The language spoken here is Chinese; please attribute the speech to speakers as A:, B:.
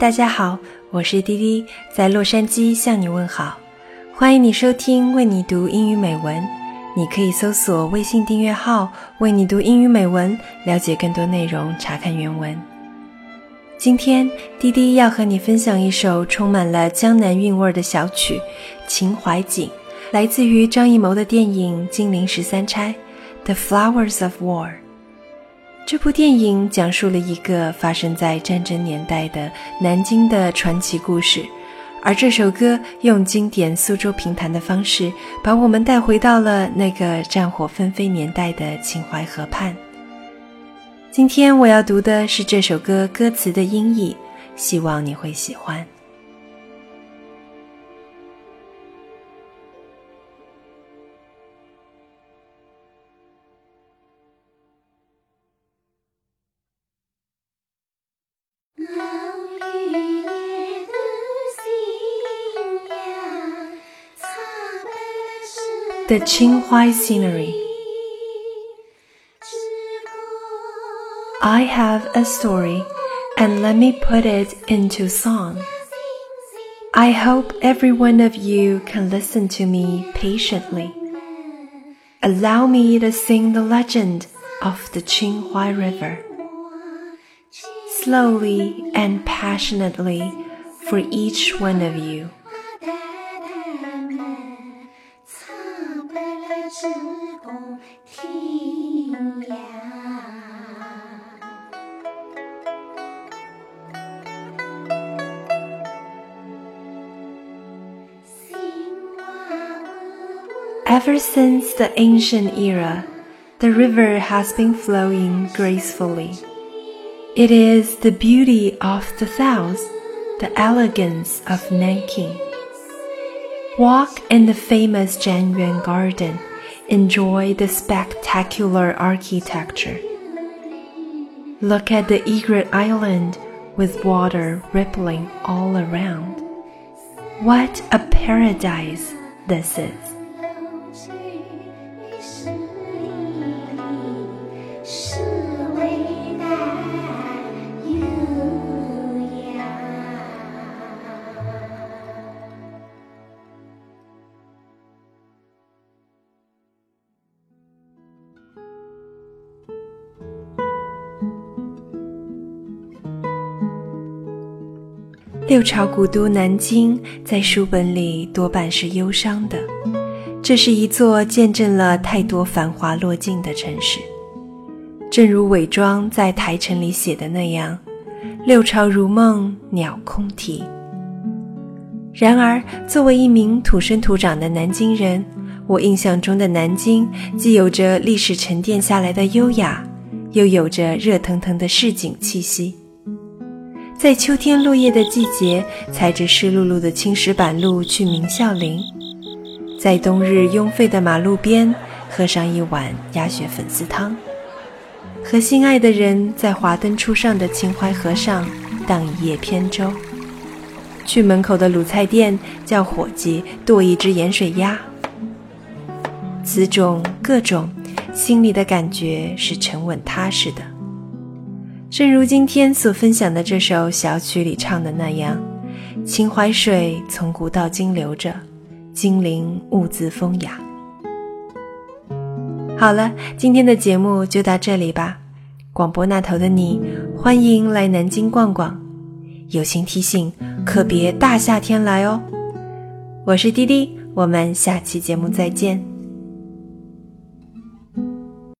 A: 大家好，我是滴滴，在洛杉矶向你问好。欢迎你收听为你读英语美文。你可以搜索微信订阅号“为你读英语美文”，了解更多内容，查看原文。今天滴滴要和你分享一首充满了江南韵味的小曲《秦淮景》，来自于张艺谋的电影《金陵十三钗》（The Flowers of War）。这部电影讲述了一个发生在战争年代的南京的传奇故事。而这首歌用经典苏州评弹的方式，把我们带回到了那个战火纷飞年代的秦淮河畔。今天我要读的是这首歌歌词的音译，希望你会喜欢。The Qinghai Scenery I have a story, and let me put it into song. I hope every one of you can listen to me patiently. Allow me to sing the legend of the Qinghai River. Slowly and passionately for each one of you. Ever since the ancient era, the river has been flowing gracefully. It is the beauty of the south, the elegance of Nanking. Walk in the famous Zhanyuan Garden. Enjoy the spectacular architecture. Look at the egret island with water rippling all around. What a paradise this is! “六朝古都南京”在书本里多半是忧伤的，这是一座见证了太多繁华落尽的城市。正如韦庄在《台城》里写的那样：“六朝如梦，鸟空啼。”然而，作为一名土生土长的南京人，我印象中的南京既有着历史沉淀下来的优雅，又有着热腾腾的市井气息。在秋天落叶的季节，踩着湿漉漉的青石板路去明孝陵；在冬日拥沸的马路边，喝上一碗鸭血粉丝汤；和心爱的人在华灯初上的秦淮河上荡一叶扁舟；去门口的卤菜店叫伙计剁一只盐水鸭。此种各种，心里的感觉是沉稳踏实的。正如今天所分享的这首小曲里唱的那样：“秦淮水从古到今流着，金陵物自风雅。”好了，今天的节目就到这里吧。广播那头的你，欢迎来南京逛逛。友情提醒，可别大夏天来哦。我是滴滴，我们下期节目再见。